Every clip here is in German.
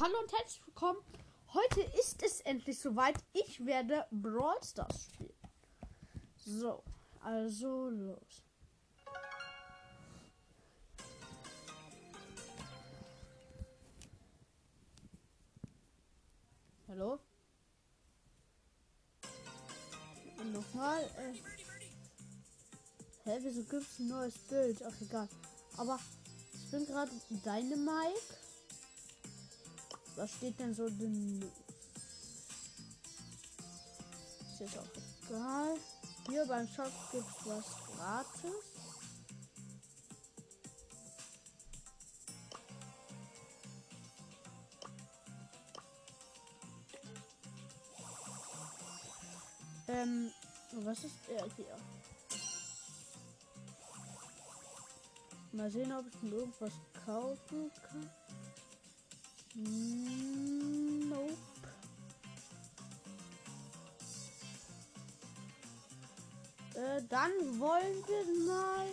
Hallo und herzlich willkommen. Heute ist es endlich soweit. Ich werde Brawl Stars spielen. So, also los. Hallo? Und nochmal. Äh Hä, wieso gibt's ein neues Bild? Ach, egal. Aber ich bin gerade deine Mike. Was steht denn so drin? Ist auch egal. Hier beim Shop gibt es was gratis. Ähm, was ist er hier? Mal sehen, ob ich irgendwas kaufen kann. Nope. Äh, dann wollen wir mal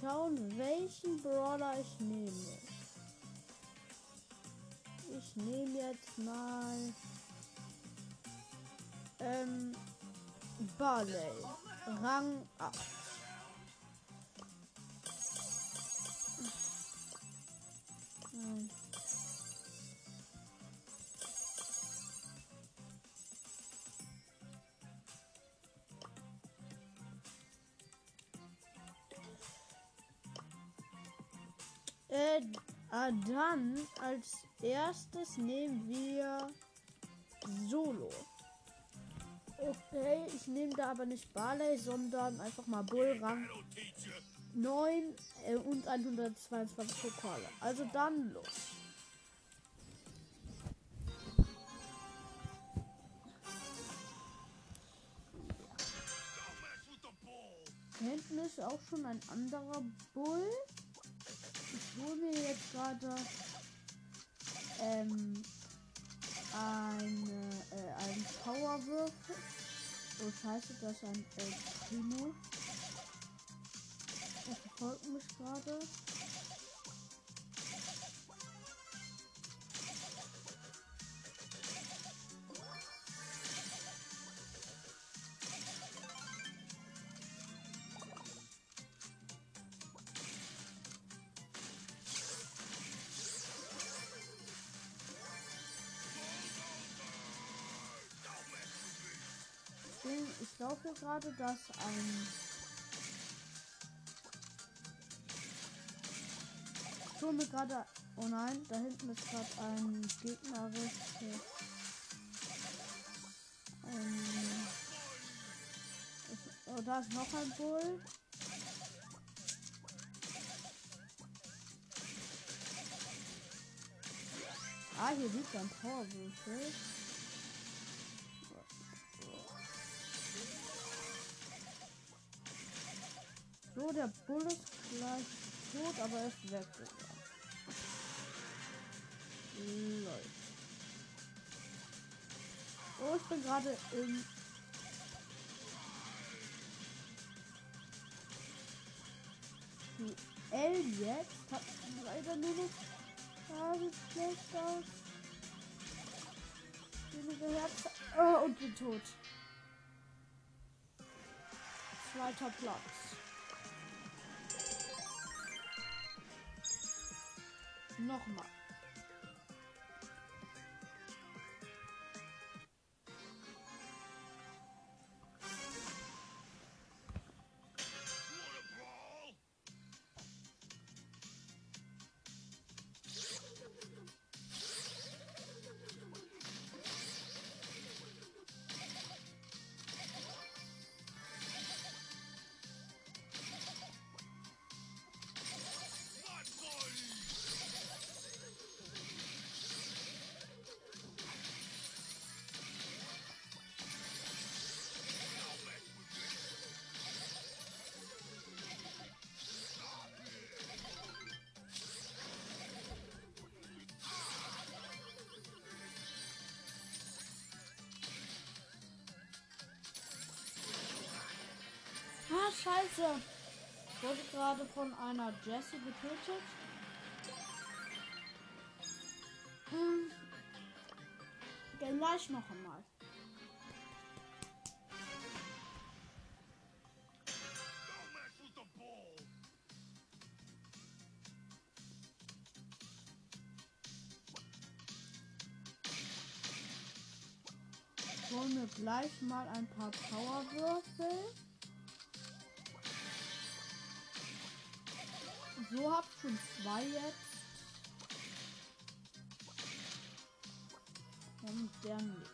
schauen, welchen Brawler ich nehme. Ich nehme jetzt mal ähm, Barley. Rang 8. dann als erstes nehmen wir Solo. Okay, ich nehme da aber nicht Barley, sondern einfach mal Bullrang 9 äh, und 122 Pokale. Also dann los. Hinten ist auch schon ein anderer Bull. Mir jetzt gerade ähm, eine, äh, einen Powerwürfel. Oh scheiße, das ist ein äh, Primo. Er verfolgt mich gerade. Ich glaube gerade, dass ein tue mir gerade. Oh nein, da hinten ist gerade ein gegnerisches. Ähm, oh, da ist noch ein Bull. Ah, hier liegt ein Torwürfel. Der Bull ist gleich tot, aber er ist weggegangen. Leute. Oh, ich bin gerade in. L jetzt hat leider nur noch. Sieht schlecht aus. Wenige Herzen. Oh, und bin tot. Zweiter Platz. Nochmal. Scheiße. Ich wurde gerade von einer Jessie getötet. Gleich noch einmal. Don't mess with the ball. Holen wir gleich mal ein paar Powerwürfel. So habt schon zwei jetzt. Und der nicht.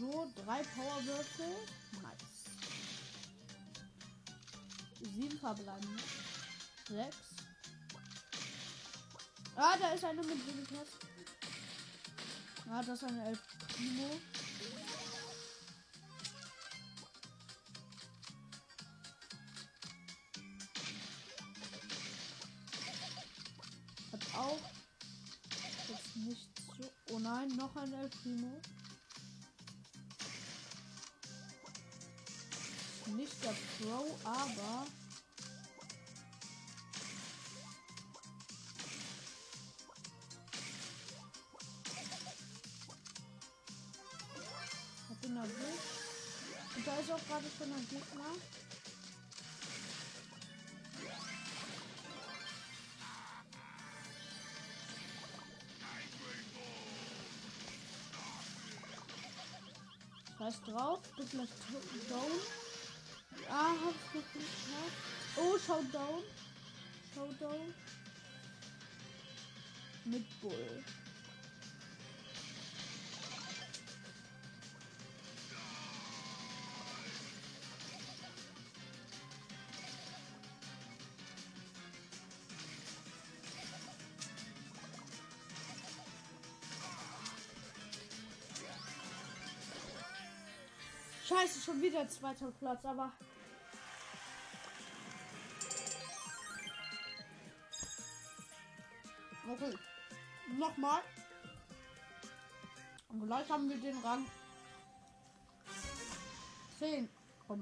So, drei Powerwürfel. Nice. Sieben verbleiben. Sechs. Ah, da ist eine mit Willikas. Ah, das ist eine Elf Primo. Hat auch jetzt nicht so. Oh nein, noch ein El Primo. Nicht der Pro, aber. Ist auch gerade schon ein Gegner. Scheiß drauf, bist gleich down. Ah, hab's nicht geschafft. Oh, Showdown. Showdown. Mit Bull. Scheiße, schon wieder zweiter Platz, aber. Okay. Nochmal. Und gleich haben wir den Rang 10 vom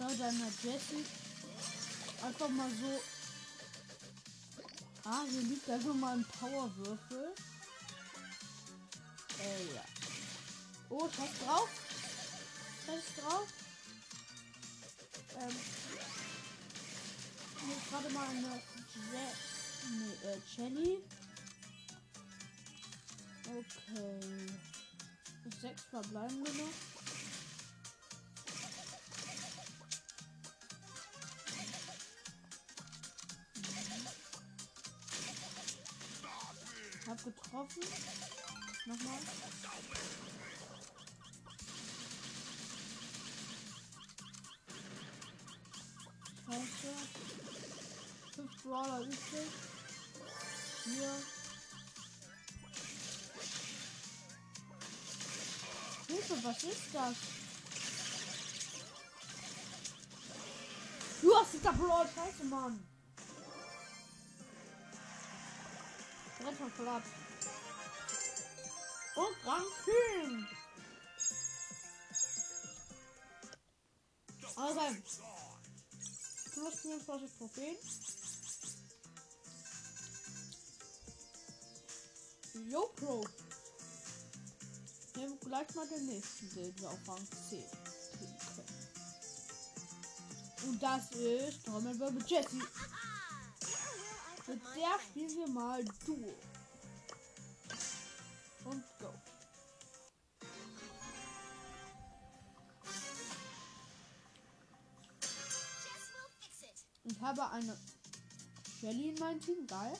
Habe gerade eine Jessie einfach mal so. Ah, hier liegt einfach mal ein Powerwürfel. Äh, ja. Oh, scheiß drauf. Scheiß drauf. Ähm. Hier ist gerade mal eine Je nee, äh, Jenny. Okay. Sechs verbleiben wir. Getroffen. Nochmal. Scheiße. Fünf Brawler übrig. Hier. Hilfe, was ist das? Du hast es da Brawl, scheiße, Mann. Dritter Platz. Und Rang 10. Also, plus 24 Trophäen. Yo, Pro. Nehmen wir gleich mal den nächsten, den wir auf Rang 10 kriegen können. Und das ist Trommelwirbel Jessie. Mit der spielen wir mal Duo. Habe eine Shelly in meinem Team. Geil.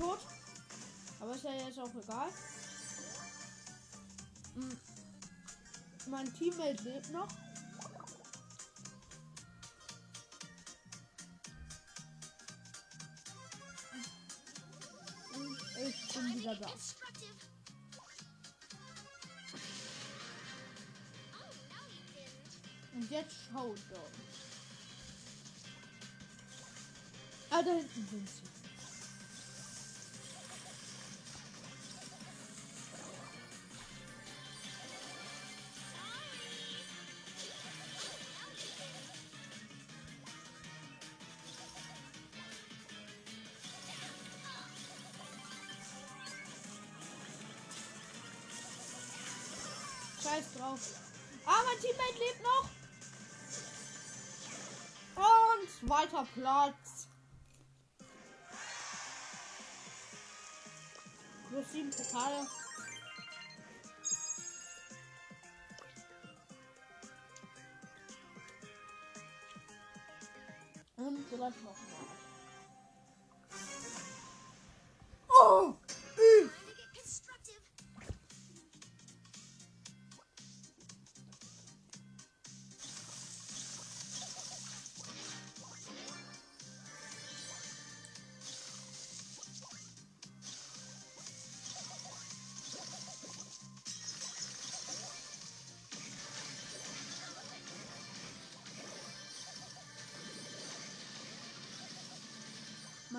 Tot. Aber ist ja jetzt auch egal. Hm. Mein Teammate lebt noch. Und ich bin wieder da. Und jetzt Showdown. Ah, da hinten sind sie. Teammate lebt noch. Und zweiter Platz. Plus sieben Pokale. Und vielleicht noch mal.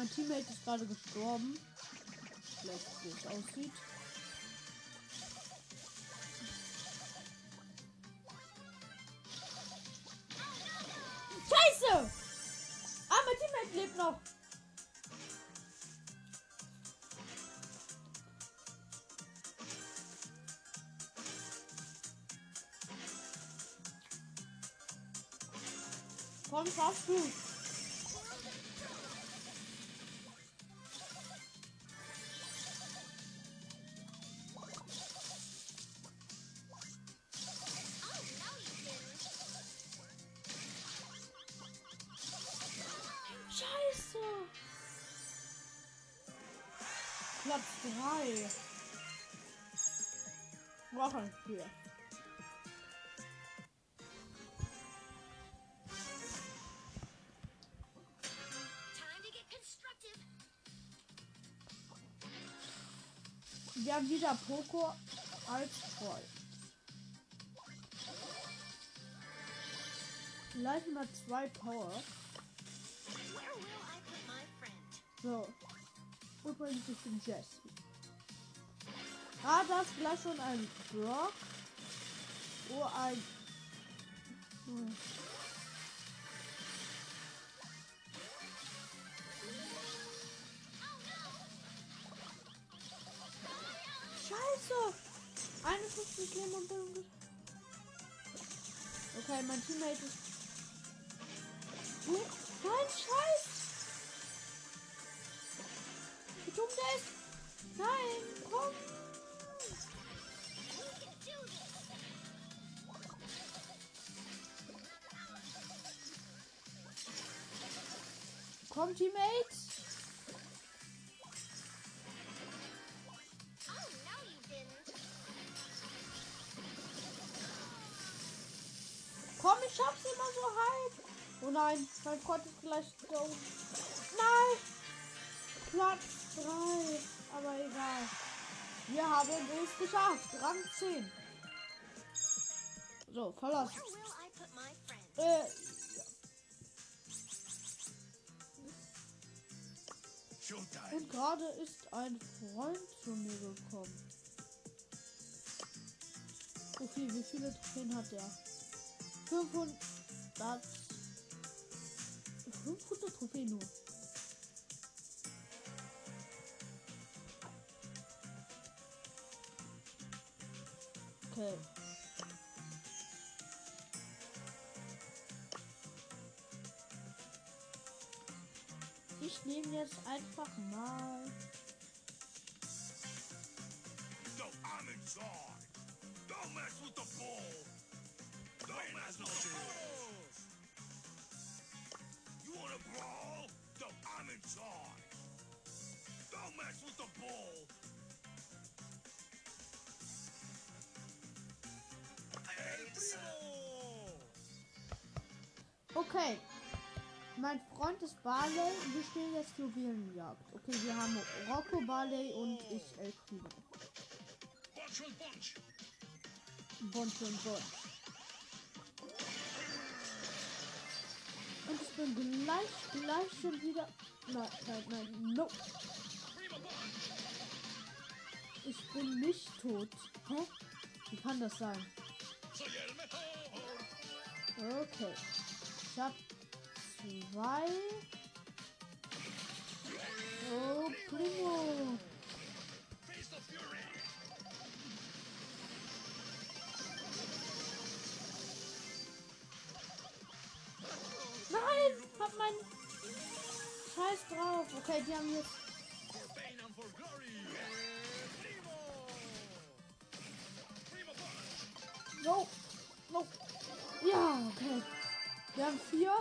Mein Teammate ist gerade gestorben. Vielleicht wie es aussieht. Scheiße! Ah, mein Teammate lebt noch. Komm, schaffst du. Wieder Poco als Freund. Gleich mal zwei Power. So. Übrigens, ich bin Jesse. Ah, da ist gleich schon ein Brock. Oh, ein. 51 Leben und bin. Okay, mein Teammate ist. Nein, Scheiß! Wie dumm der ist! Nein, komm! Komm, Teammate! Mein Freund ist gleich tot. Nein! Platz 3. Aber egal. Wir haben es geschafft. Rang 10. So, verlassen. Äh, und gerade ist ein Freund zu mir gekommen. Viel, wie viele Trophäen hat der? 500. 500 Trophäen nur. Okay. Okay. Mein Freund ist Barley und wir spielen jetzt Juwelenjagd. Okay, wir haben Rocco, Barley und ich El Primo. Bunch und bunch. Und ich bin gleich, gleich schon wieder. Nein, nein, nein, no. Ich bin nicht tot. Hä? Wie kann das sein? Okay. Ich hab zwei. Oh, Primo. Nein! Hab mein. Scheiß drauf. Okay, die haben jetzt. No! No! Ja, okay. Wir haben vier.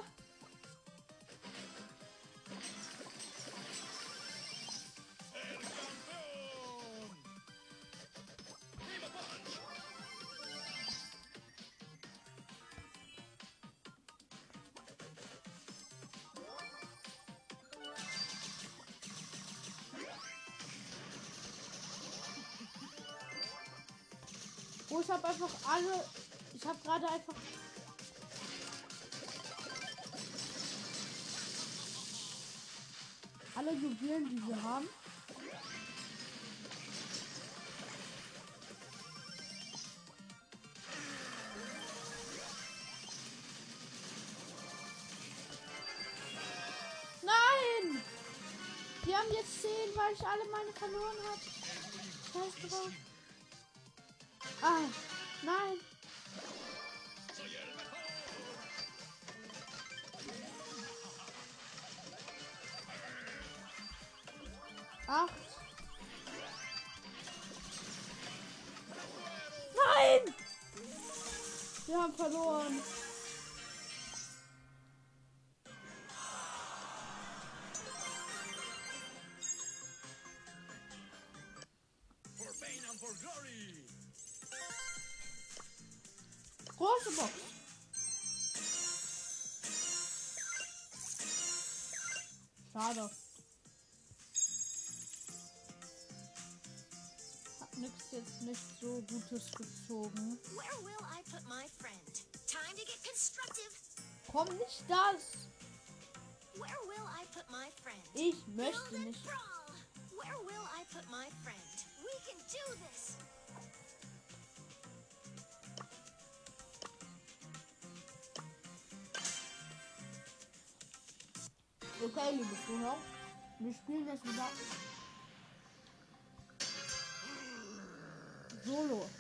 Oh, ich habe einfach alle. Ich habe gerade einfach. Alle Juwelen, die wir haben. Nein! Die haben jetzt 10, weil ich alle meine verloren habe. Scheiß drauf. Acht. Nein! Wir haben verloren. I put my friend? We can do this. Okay, liebe Zuhörer. Wir spielen jetzt wieder Solo.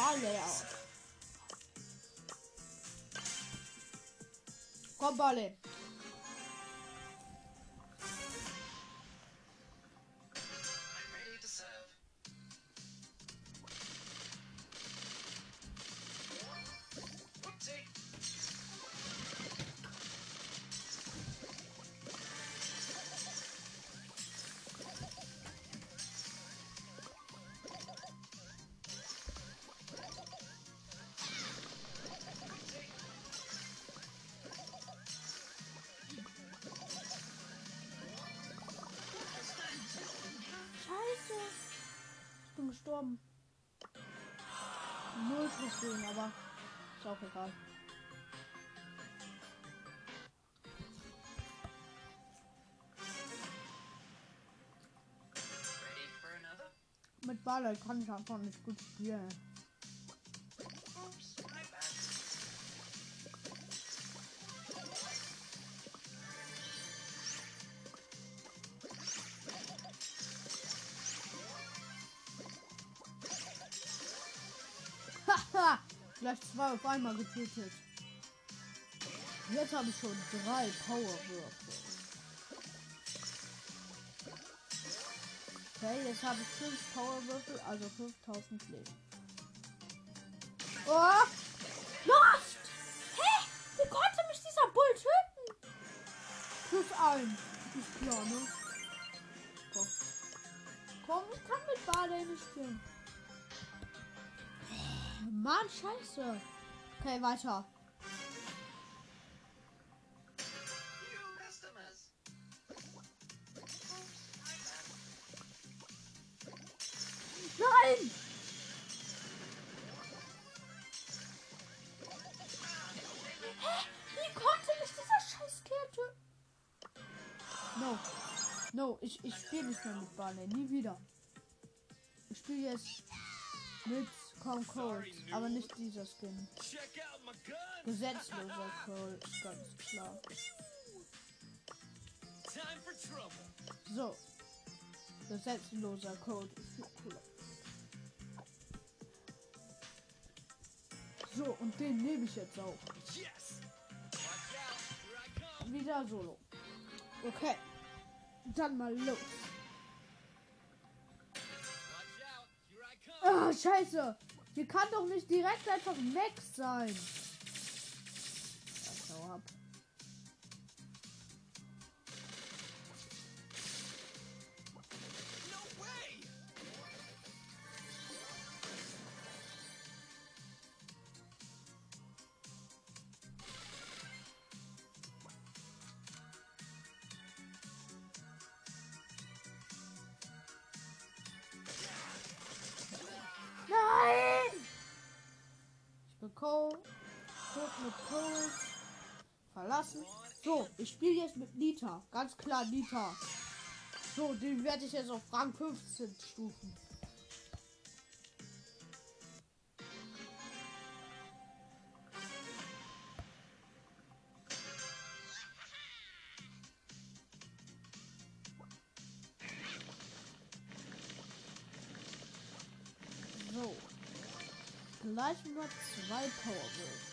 Aus. Komm, Barley. Gestorben. Null Trophäen, aber ist auch egal. Mit Barley kann ich einfach nicht gut spielen. Zwei auf einmal getötet. Jetzt habe ich schon drei Powerwürfe. Okay, jetzt habe ich fünf Powerwürfel, also 5000 Leben. Oh! Lost! Hä? Wie konnte mich dieser Bull töten? Plus ein. Ist klar, ne? Komm. Ich kann mit Barley nicht spielen. Mann, scheiße. Okay, weiter. Nein! Hä? Wie konnte mich dieser scheiß Kerl? No. No, ich, ich spiele nicht mehr mit Barley. Nie wieder. Ich spiele jetzt mit Calm Cold. Aber nicht dieser Skin. Gesetzloser Cold, ganz klar. So. Gesetzloser Code ist viel cooler. So, und den nehme ich jetzt auch. Wieder solo. Okay. Dann mal los. Ah, scheiße. Hier kann doch nicht direkt einfach Max sein. Ich spiele jetzt mit Nita. Ganz klar Nita. So, den werde ich jetzt auf Rang 15 stufen. So. Gleich nur zwei Powerwürfel.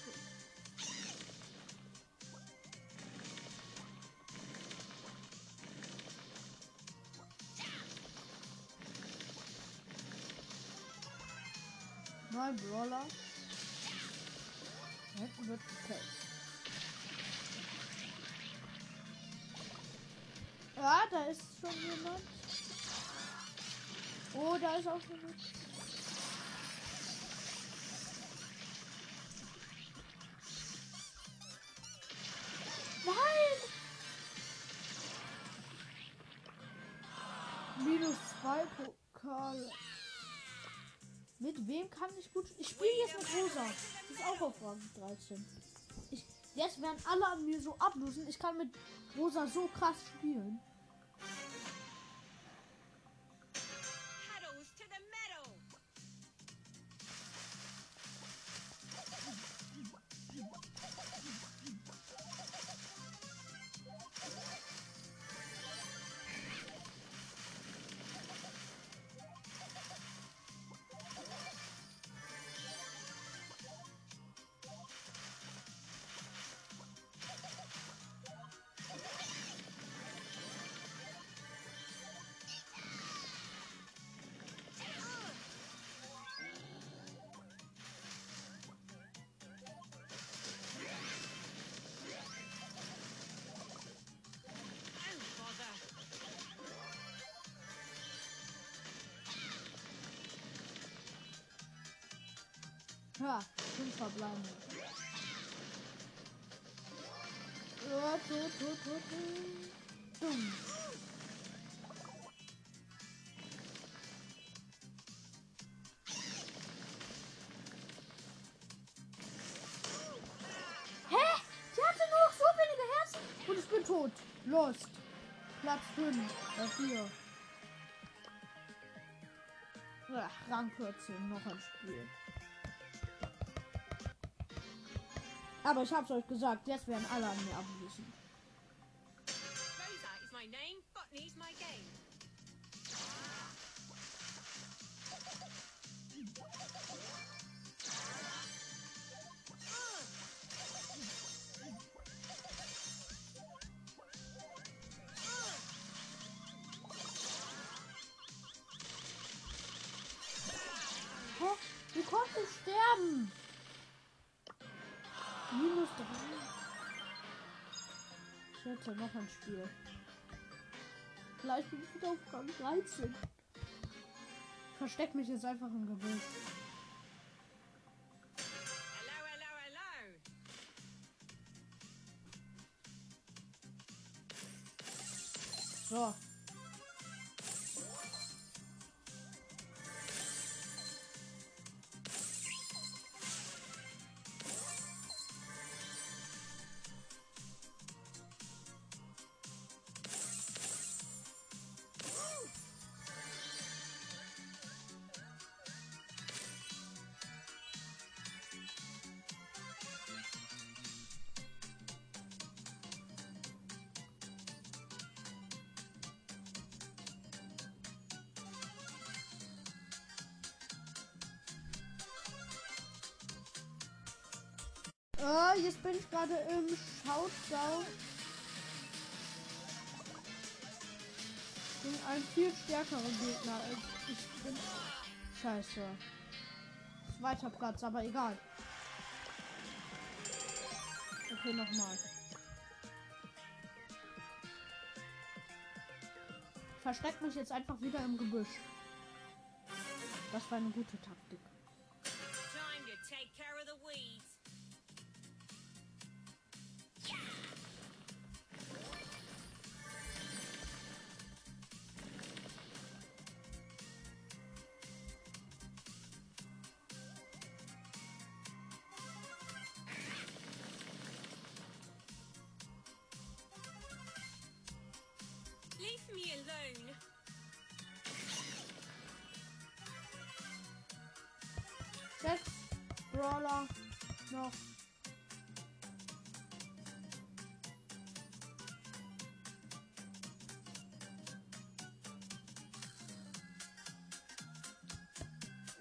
Neun Brawler. Da Hinten wird gekillt. Ja, da ist schon jemand. Oh, da ist auch jemand. Nein! Minus zwei Pokale. Mit wem kann ich gut. Ich spiele jetzt mit Rosa. Die ist auch auf Rang 13. Ich, jetzt werden alle an mir so ablosen. Ich kann mit Rosa so krass spielen. Ja, fünf verbleiben. Ja, tot, tot, tot, tot. Dumm. Hä? Sie hatte nur noch so wenige Herzen. Und ich bin tot. Lost. Platz 5. Bei 4. Ach, Rang 14. Noch ein Spiel. Aber ich hab's euch gesagt, jetzt werden alle an mir abwischen. Wie konntest du sterben? Minus 3. Ich hätte noch ein Spiel. Vielleicht bin ich wieder auf Rang 13. Ich versteck mich jetzt einfach im Gebüsch. So. Äh, jetzt bin ich gerade im Shoutout. Gegen einen viel stärkeren Gegner. Ich, bin. Scheiße. Zweiter Platz, aber egal. Okay, nochmal. Versteck mich jetzt einfach wieder im Gebüsch. Das war eine gute Taktik.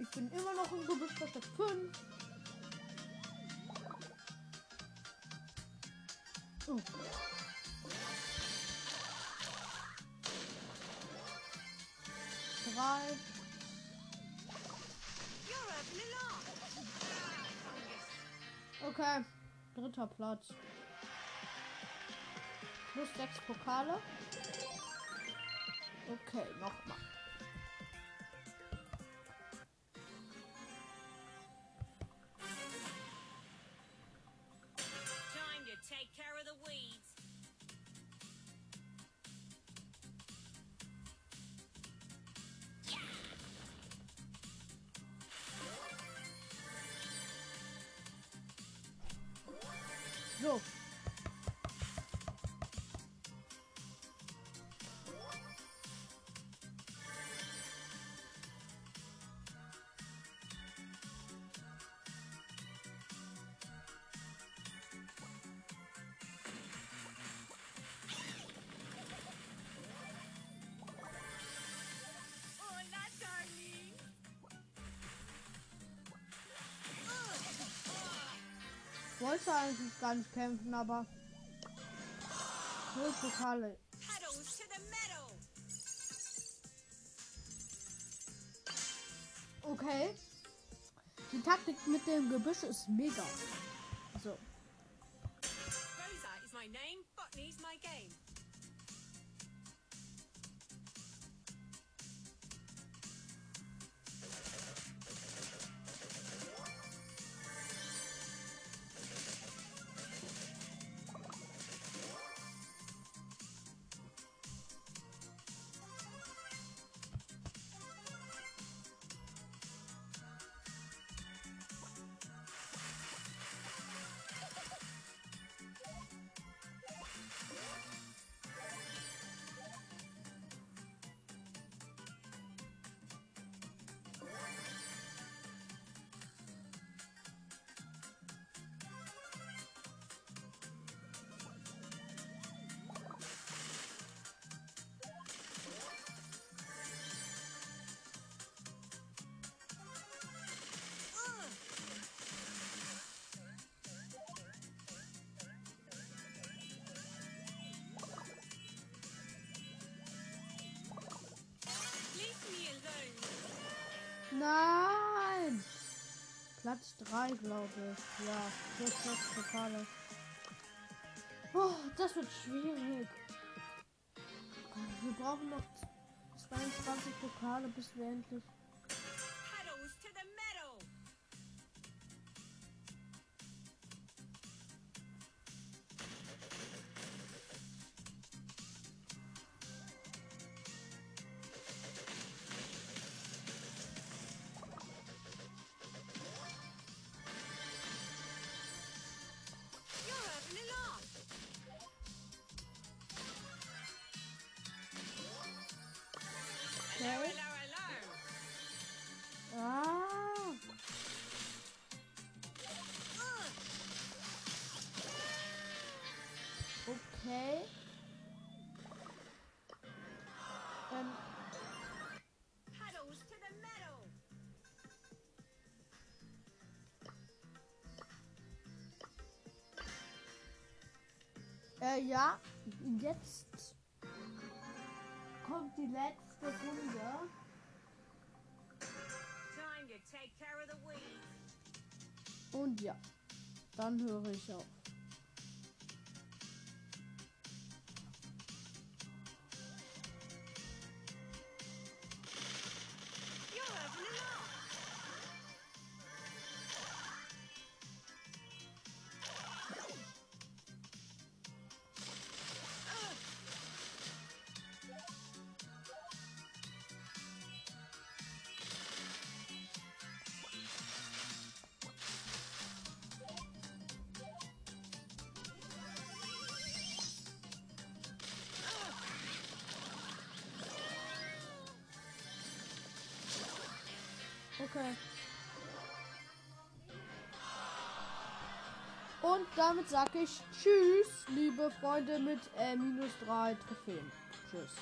Ich bin immer noch im Gebüsch versteckt. Fünf. Oh. Drei. Okay, dritter Platz. Plus sechs Pokale. Okay, nochmal. So. Wollte eigentlich gar nicht kämpfen, aber. Null Pokale. Okay. Die Taktik mit dem Gebüsch ist mega. Nein! Platz 3, glaube ich. Ja, plus 6 Pokale. Oh, das wird schwierig. Wir brauchen noch 22 Pokale, bis wir endlich. Äh, ja, jetzt kommt die letzte Runde. Und ja, dann höre ich auf. Damit sage ich Tschüss, liebe Freunde mit äh, minus drei Trophäen. Tschüss.